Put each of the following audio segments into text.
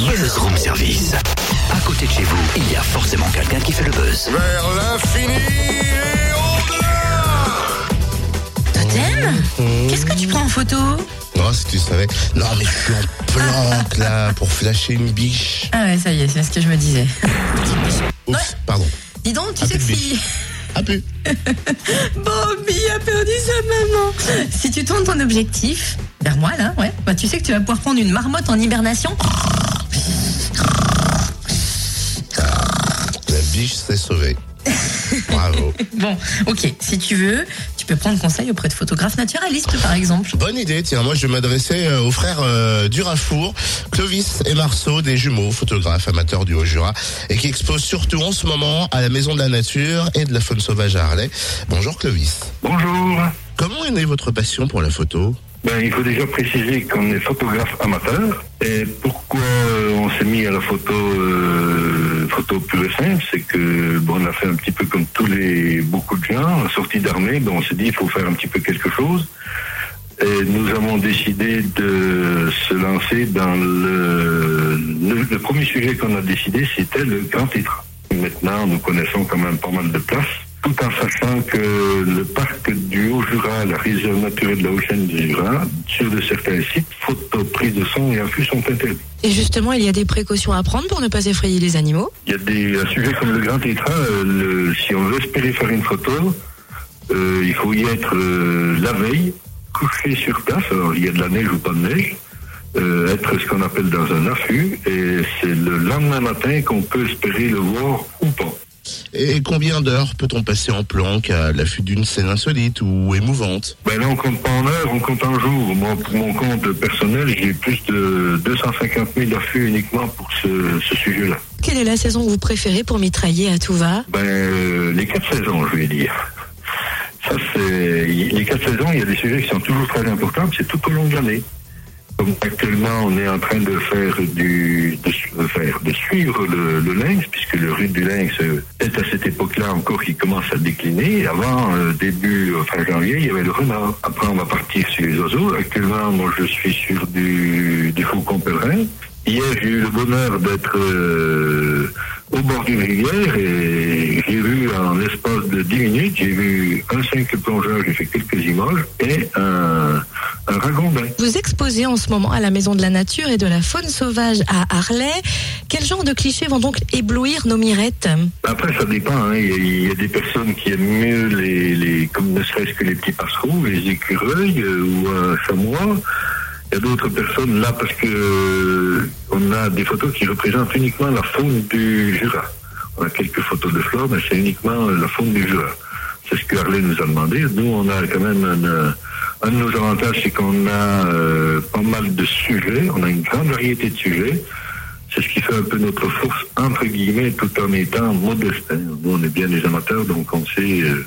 Buzz Room Service. À côté de chez vous, il y a forcément quelqu'un qui fait le buzz. Vers l'infini et au-delà Totem Qu'est-ce que tu prends en photo? Non, si tu savais. Non, mais je suis en planque là pour flasher une biche. Ah ouais, ça y est, c'est ce que je me disais. Oups, Ouais. pardon. Dis donc, tu Un sais que si... Ah, plus. Bobby a perdu sa maman Si tu tournes ton objectif vers moi, là, ouais, bah tu sais que tu vas pouvoir prendre une marmotte en hibernation. Biche s'est sauvée. Bravo. Bon, ok, si tu veux, tu peux prendre conseil auprès de photographes naturalistes, par exemple. Bonne idée, tiens, moi je vais m'adresser euh, aux frères euh, Durafour, Clovis et Marceau, des jumeaux, photographes amateurs du Haut-Jura, et qui exposent surtout en ce moment à la Maison de la Nature et de la Faune Sauvage à Harlay. Bonjour Clovis. Bonjour. Comment est née votre passion pour la photo? Ben, il faut déjà préciser qu'on est photographe amateur. Et pourquoi on s'est mis à la photo, euh, photo pure et simple, c'est que bon, on a fait un petit peu comme tous les beaucoup de gens, sortie d'armée, ben, on s'est dit il faut faire un petit peu quelque chose. Et nous avons décidé de se lancer dans le, le, le premier sujet qu'on a décidé, c'était le grand titre. Maintenant, nous connaissons quand même pas mal de places, tout en sachant que le parc du Haut-Jura, la réserve naturelle de la Haute-Chaîne du Jura, sur de certains sites, photos, prises de son et affûts sont interdits. Et justement, il y a des précautions à prendre pour ne pas effrayer les animaux? Il y a des un sujet comme le grand tétra, euh, si on veut espérer faire une photo, euh, il faut y être euh, la veille, couché sur place, alors il y a de la neige ou pas de neige, euh, être ce qu'on appelle dans un affût, et c'est le lendemain matin qu'on peut espérer le voir ou pas. Et combien d'heures peut-on passer en planque à l'affût d'une scène insolite ou émouvante? Ben là, on compte pas en heures, on compte en jours. Moi, pour mon compte personnel, j'ai plus de 250 000 affûts uniquement pour ce, ce sujet-là. Quelle est la saison que vous préférez pour mitrailler à tout va? Ben, euh, les quatre saisons, je vais dire. Ça, c'est les quatre saisons. Il y a des sujets qui sont toujours très importants. C'est tout au long de l'année. Actuellement, on est en train de faire du, de, suivre le, lynx, puisque le rue du lynx est à cette époque-là encore qui commence à décliner. Avant, euh, début euh, fin janvier, il y avait le renard. Après, on va partir sur les oiseaux. Actuellement, moi, je suis sur du, du faucon pèlerin. Hier, j'ai eu le bonheur d'être euh, au bord d'une rivière et j'ai vu en l'espace de 10 minutes, j'ai vu un simple plongeur, j'ai fait quelques images, et un ragondin. Vous exposez en ce moment à la Maison de la Nature et de la Faune Sauvage à Harley. Quel genre de clichés vont donc éblouir nos mirettes Après, ça dépend. hein. Il, y a, il y a des personnes qui aiment mieux les, les comme ne serait-ce que les petits passereaux, les écureuils euh, ou un chamois. Il y a d'autres personnes là parce que euh, on a des photos qui représentent uniquement la faune du Jura. On a quelques photos de fleurs, mais c'est uniquement euh, la faune du Jura. C'est ce que Harley nous a demandé. Nous, on a quand même un, euh, un de nos avantages, c'est qu'on a euh, pas mal de sujets. On a une grande variété de sujets. C'est ce qui fait un peu notre force, entre guillemets, tout en étant modeste. hein. Nous, on est bien des amateurs, donc on sait, euh,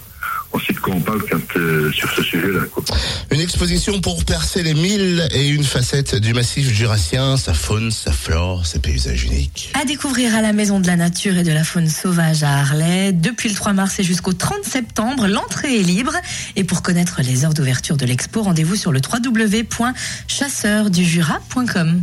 on sait de quoi on parle quand, euh, sur ce sujet-là. quoi. Une exposition pour percer les mille et une facettes du massif jurassien, sa faune, sa flore, ses paysages uniques. À découvrir à la Maison de la Nature et de la Faune Sauvage à Harlay, depuis le 3 mars et jusqu'au 30 septembre, l'entrée est libre. Et pour connaître les heures d'ouverture de l'expo, rendez-vous sur le www.chasseurdujura.com.